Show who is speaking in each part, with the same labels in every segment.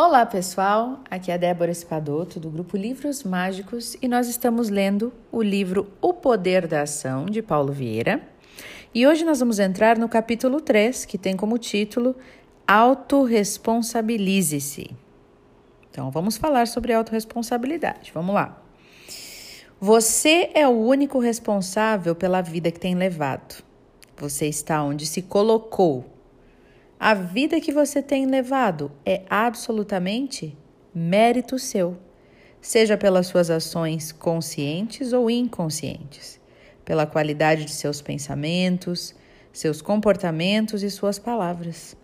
Speaker 1: Olá pessoal, aqui é a Débora Espadoto do grupo Livros Mágicos e nós estamos lendo o livro O Poder da Ação de Paulo Vieira. E hoje nós vamos entrar no capítulo 3, que tem como título Autoresponsabilize-se. Então vamos falar sobre autorresponsabilidade. Vamos lá. Você é o único responsável pela vida que tem levado. Você está onde se colocou a vida que você tem levado é absolutamente mérito seu, seja pelas suas ações conscientes ou inconscientes, pela qualidade de seus pensamentos, seus comportamentos e suas palavras.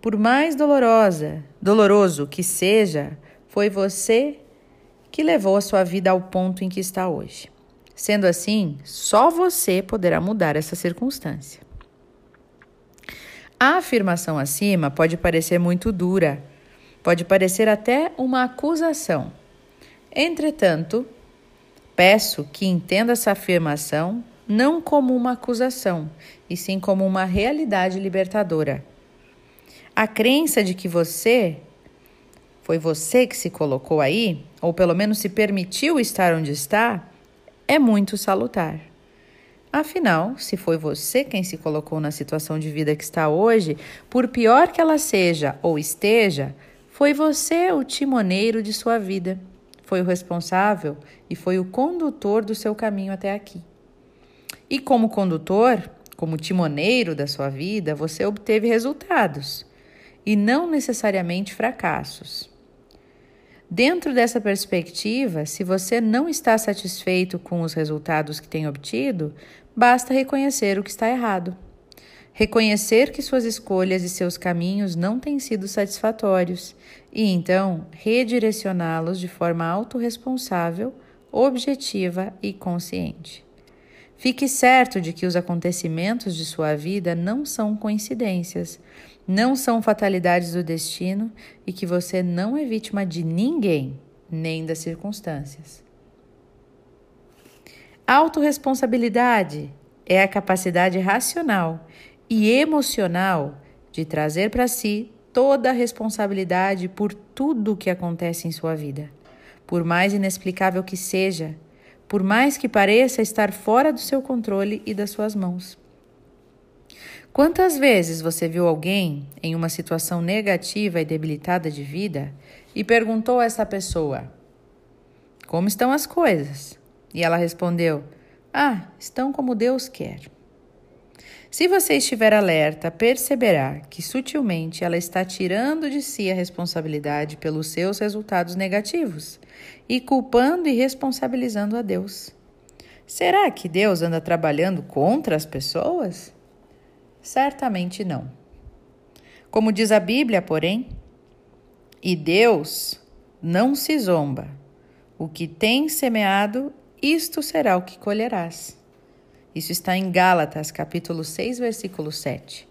Speaker 1: Por mais dolorosa, doloroso que seja, foi você que levou a sua vida ao ponto em que está hoje. Sendo assim, só você poderá mudar essa circunstância. A afirmação acima pode parecer muito dura, pode parecer até uma acusação. Entretanto, peço que entenda essa afirmação não como uma acusação, e sim como uma realidade libertadora. A crença de que você foi você que se colocou aí, ou pelo menos se permitiu estar onde está, é muito salutar. Afinal, se foi você quem se colocou na situação de vida que está hoje, por pior que ela seja ou esteja, foi você o timoneiro de sua vida. Foi o responsável e foi o condutor do seu caminho até aqui. E como condutor, como timoneiro da sua vida, você obteve resultados e não necessariamente fracassos. Dentro dessa perspectiva, se você não está satisfeito com os resultados que tem obtido, basta reconhecer o que está errado. Reconhecer que suas escolhas e seus caminhos não têm sido satisfatórios e então redirecioná-los de forma autorresponsável, objetiva e consciente. Fique certo de que os acontecimentos de sua vida não são coincidências, não são fatalidades do destino e que você não é vítima de ninguém, nem das circunstâncias. Autoresponsabilidade é a capacidade racional e emocional de trazer para si toda a responsabilidade por tudo o que acontece em sua vida, por mais inexplicável que seja, por mais que pareça estar fora do seu controle e das suas mãos. Quantas vezes você viu alguém em uma situação negativa e debilitada de vida e perguntou a essa pessoa: Como estão as coisas? E ela respondeu: Ah, estão como Deus quer. Se você estiver alerta, perceberá que sutilmente ela está tirando de si a responsabilidade pelos seus resultados negativos e culpando e responsabilizando a Deus. Será que Deus anda trabalhando contra as pessoas? Certamente não. Como diz a Bíblia, porém, e Deus não se zomba. O que tem semeado, isto será o que colherás. Isso está em Gálatas, capítulo 6, versículo 7.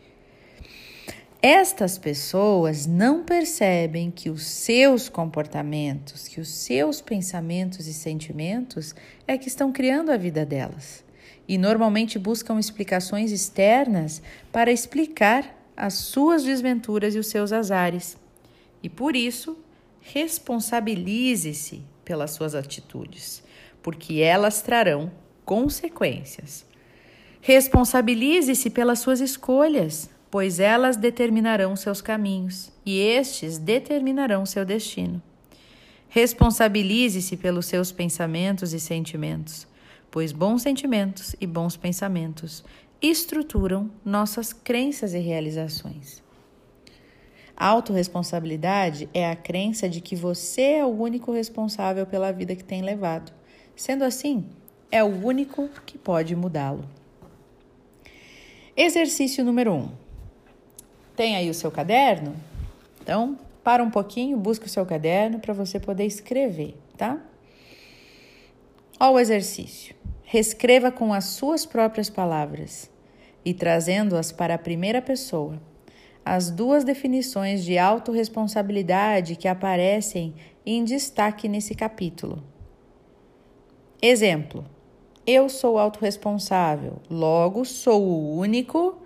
Speaker 1: Estas pessoas não percebem que os seus comportamentos, que os seus pensamentos e sentimentos é que estão criando a vida delas e normalmente buscam explicações externas para explicar as suas desventuras e os seus azares. E por isso, responsabilize-se pelas suas atitudes, porque elas trarão consequências. Responsabilize-se pelas suas escolhas, pois elas determinarão seus caminhos e estes determinarão seu destino. Responsabilize-se pelos seus pensamentos e sentimentos, pois bons sentimentos e bons pensamentos estruturam nossas crenças e realizações. A é a crença de que você é o único responsável pela vida que tem levado. Sendo assim, é o único que pode mudá-lo. Exercício número 1. Um. Tem aí o seu caderno? Então, para um pouquinho, busque o seu caderno para você poder escrever, tá? Olha o exercício. Reescreva com as suas próprias palavras e trazendo-as para a primeira pessoa as duas definições de autorresponsabilidade que aparecem em destaque nesse capítulo. Exemplo: Eu sou autorresponsável, logo sou o único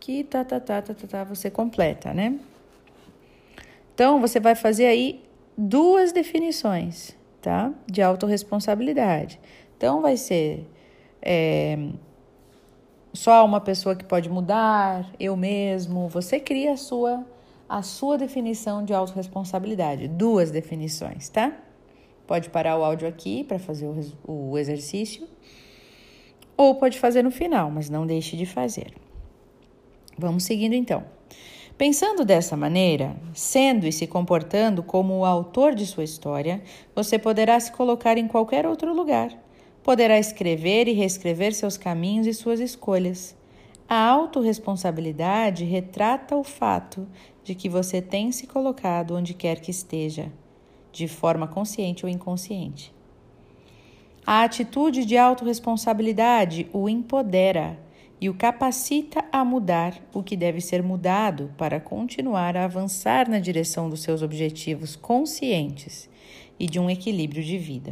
Speaker 1: que tá, tá, tá, tá, tá, tá você completa, né? Então, você vai fazer aí duas definições, tá? De autorresponsabilidade. Então, vai ser é, só uma pessoa que pode mudar, eu mesmo. Você cria a sua, a sua definição de autorresponsabilidade. Duas definições, tá? Pode parar o áudio aqui para fazer o, exercício, ou pode fazer no final, mas não deixe de fazer. Vamos seguindo então. Pensando dessa maneira, sendo e se comportando como o autor de sua história, você poderá se colocar em qualquer outro lugar. Poderá escrever e reescrever seus caminhos e suas escolhas. A autorresponsabilidade retrata o fato de que você tem se colocado onde quer que esteja, de forma consciente ou inconsciente. A atitude de autorresponsabilidade o empodera e o capacita a mudar o que deve ser mudado para continuar a avançar na direção dos seus objetivos conscientes e de um equilíbrio de vida.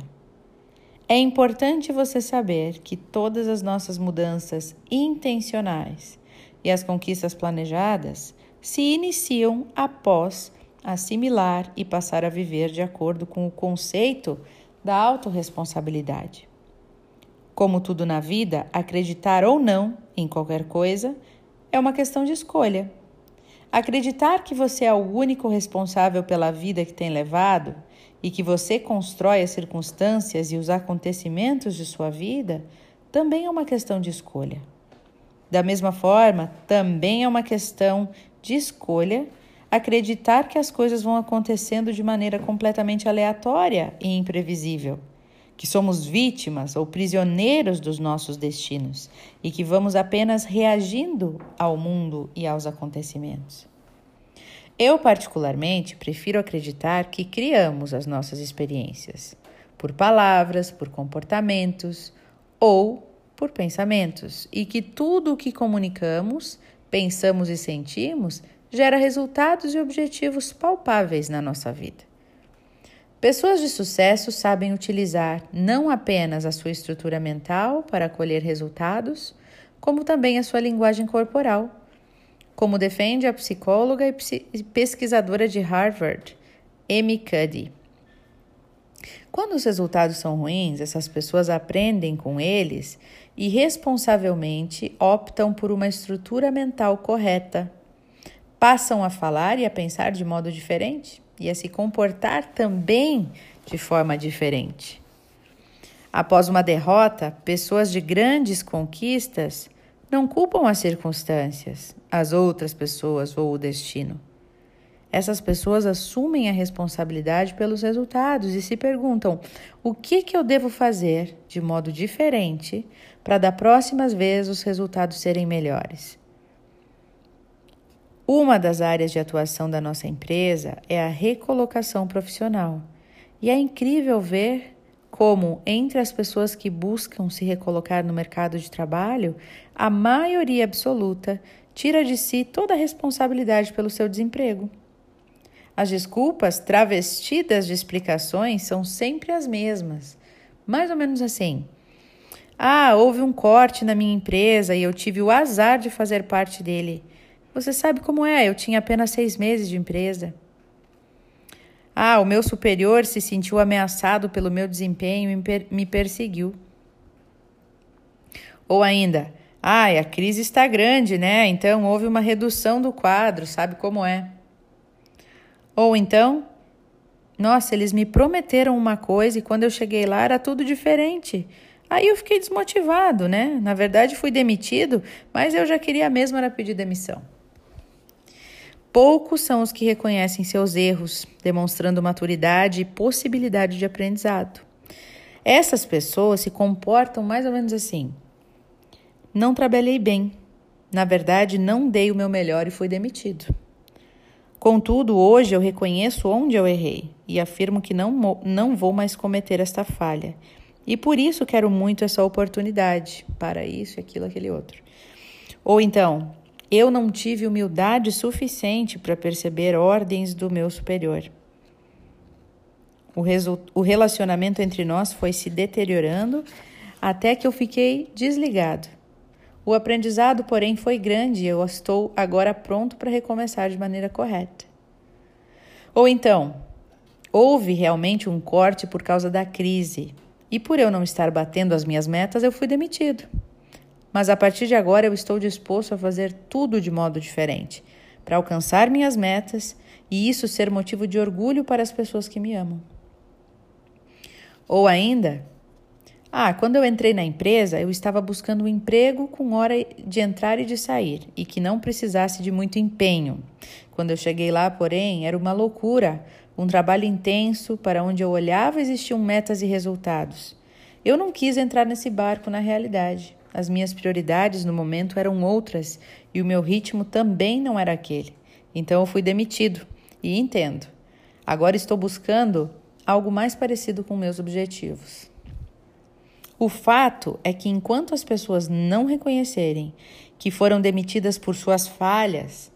Speaker 1: É importante você saber que todas as nossas mudanças intencionais e as conquistas planejadas se iniciam após assimilar e passar a viver de acordo com o conceito da autorresponsabilidade. Como tudo na vida, acreditar ou não em qualquer coisa é uma questão de escolha. Acreditar que você é o único responsável pela vida que tem levado e que você constrói as circunstâncias e os acontecimentos de sua vida também é uma questão de escolha. Da mesma forma, também é uma questão de escolha acreditar que as coisas vão acontecendo de maneira completamente aleatória e imprevisível que somos vítimas ou prisioneiros dos nossos destinos e que vamos apenas reagindo ao mundo e aos acontecimentos. Eu, particularmente, prefiro acreditar que criamos as nossas experiências por palavras, por comportamentos ou por pensamentos e que tudo o que comunicamos, pensamos e sentimos gera resultados e objetivos palpáveis na nossa vida. Pessoas de sucesso sabem utilizar não apenas a sua estrutura mental para colher resultados, como também a sua linguagem corporal, como defende a psicóloga e pesquisadora de Harvard, Amy Cuddy. Quando os resultados são ruins, essas pessoas aprendem com eles e responsavelmente optam por uma estrutura mental correta. Passam a falar e a pensar de modo diferente e a se comportar também de forma diferente. Após uma derrota, pessoas de grandes conquistas não culpam as circunstâncias, as outras pessoas ou o destino. Essas pessoas assumem a responsabilidade pelos resultados e se perguntam: o que, que eu devo fazer de modo diferente para da próximas vezes os resultados serem melhores? Uma das áreas de atuação da nossa empresa é a recolocação profissional. E é incrível ver como, entre as pessoas que buscam se recolocar no mercado de trabalho, a maioria absoluta tira de si toda a responsabilidade pelo seu desemprego. As desculpas travestidas de explicações são sempre as mesmas. Mais ou menos assim. Ah, houve um corte na minha empresa e eu tive o azar de fazer parte dele. Você sabe como é, eu tinha apenas seis meses de empresa. Ah, o meu superior se sentiu ameaçado pelo meu desempenho e me perseguiu. Ou ainda, ah, a crise está grande, né? Então houve uma redução do quadro, sabe como é? Ou então, nossa, eles me prometeram uma coisa e quando eu cheguei lá era tudo diferente. Aí eu fiquei desmotivado, né? Na verdade, fui demitido, mas eu já queria mesmo era pedir demissão. Poucos são os que reconhecem seus erros, demonstrando maturidade e possibilidade de aprendizado. Essas pessoas se comportam mais ou menos assim: não trabalhei bem, na verdade, não dei o meu melhor e fui demitido. Contudo, hoje eu reconheço onde eu errei e afirmo que não, não vou mais cometer esta falha. E por isso quero muito essa oportunidade para isso, aquilo, aquele outro. Ou então, eu não tive humildade suficiente para perceber ordens do meu superior. O, o relacionamento entre nós foi se deteriorando até que eu fiquei desligado. O aprendizado, porém, foi grande e eu estou agora pronto para recomeçar de maneira correta. Ou então, houve realmente um corte por causa da crise e por eu não estar batendo as minhas metas, eu fui demitido. Mas a partir de agora eu estou disposto a fazer tudo de modo diferente para alcançar minhas metas e isso ser motivo de orgulho para as pessoas que me amam. Ou ainda, ah, quando eu entrei na empresa, eu estava buscando um emprego com hora de entrar e de sair e que não precisasse de muito empenho. Quando eu cheguei lá, porém, era uma loucura, um trabalho intenso para onde eu olhava existiam metas e resultados. Eu não quis entrar nesse barco na realidade. As minhas prioridades no momento eram outras e o meu ritmo também não era aquele. Então eu fui demitido e entendo. Agora estou buscando algo mais parecido com meus objetivos. O fato é que enquanto as pessoas não reconhecerem que foram demitidas por suas falhas,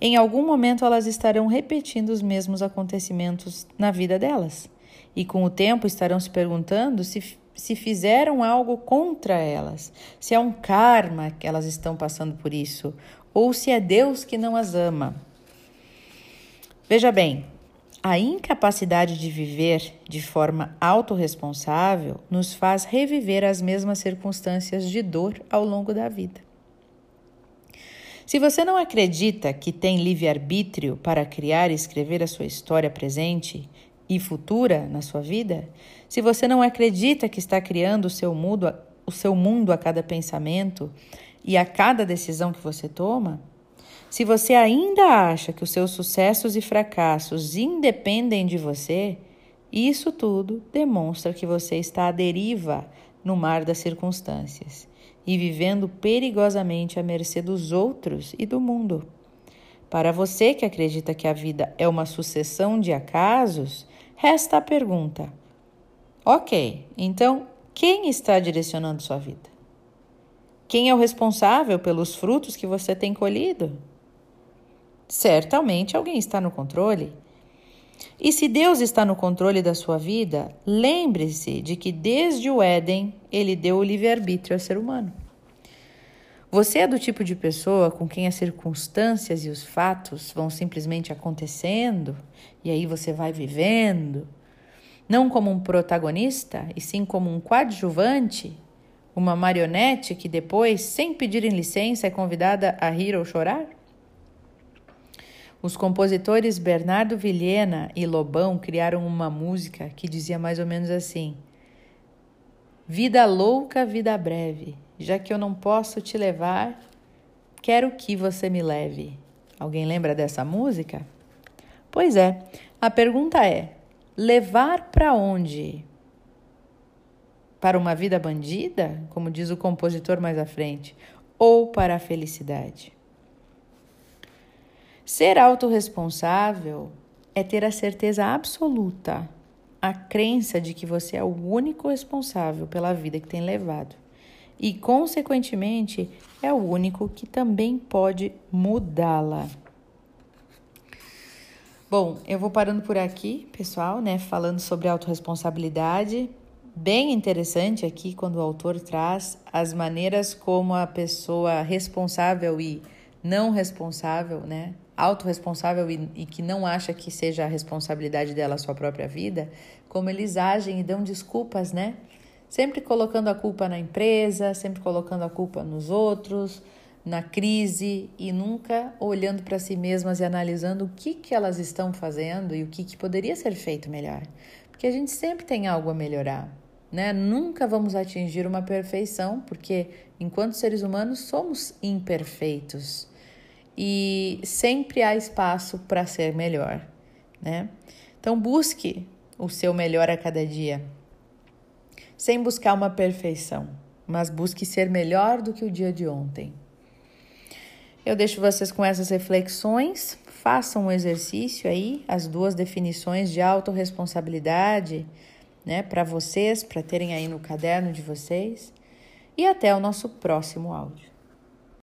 Speaker 1: em algum momento elas estarão repetindo os mesmos acontecimentos na vida delas. E com o tempo estarão se perguntando se, se fizeram algo contra elas, se é um karma que elas estão passando por isso, ou se é Deus que não as ama. Veja bem, a incapacidade de viver de forma autorresponsável nos faz reviver as mesmas circunstâncias de dor ao longo da vida. Se você não acredita que tem livre-arbítrio para criar e escrever a sua história presente e futura na sua vida, se você não acredita que está criando o seu mundo, o seu mundo a cada pensamento e a cada decisão que você toma, se você ainda acha que os seus sucessos e fracassos independem de você, isso tudo demonstra que você está à deriva no mar das circunstâncias e vivendo perigosamente à mercê dos outros e do mundo. Para você que acredita que a vida é uma sucessão de acasos, resta a pergunta: Ok, então quem está direcionando sua vida? Quem é o responsável pelos frutos que você tem colhido? Certamente alguém está no controle. E se Deus está no controle da sua vida, lembre-se de que desde o Éden ele deu o livre-arbítrio ao ser humano. Você é do tipo de pessoa com quem as circunstâncias e os fatos vão simplesmente acontecendo e aí você vai vivendo, não como um protagonista, e sim como um coadjuvante, uma marionete que depois, sem pedirem licença, é convidada a rir ou chorar? Os compositores Bernardo Vilhena e Lobão criaram uma música que dizia mais ou menos assim: Vida louca, vida breve, já que eu não posso te levar, quero que você me leve. Alguém lembra dessa música? Pois é, a pergunta é: levar para onde? Para uma vida bandida, como diz o compositor mais à frente, ou para a felicidade? Ser autorresponsável é ter a certeza absoluta, a crença de que você é o único responsável pela vida que tem levado e, consequentemente, é o único que também pode mudá-la. Bom, eu vou parando por aqui, pessoal, né? Falando sobre autorresponsabilidade. Bem interessante aqui quando o autor traz as maneiras como a pessoa responsável e não responsável, né? autorresponsável e, e que não acha que seja a responsabilidade dela a sua própria vida, como eles agem e dão desculpas, né? Sempre colocando a culpa na empresa, sempre colocando a culpa nos outros, na crise e nunca olhando para si mesmas e analisando o que, que elas estão fazendo e o que, que poderia ser feito melhor. Porque a gente sempre tem algo a melhorar. Né? Nunca vamos atingir uma perfeição, porque enquanto seres humanos somos imperfeitos e sempre há espaço para ser melhor, né? Então busque o seu melhor a cada dia, sem buscar uma perfeição, mas busque ser melhor do que o dia de ontem. Eu deixo vocês com essas reflexões. Façam um exercício aí, as duas definições de autorresponsabilidade, né, para vocês, para terem aí no caderno de vocês. E até o nosso próximo áudio.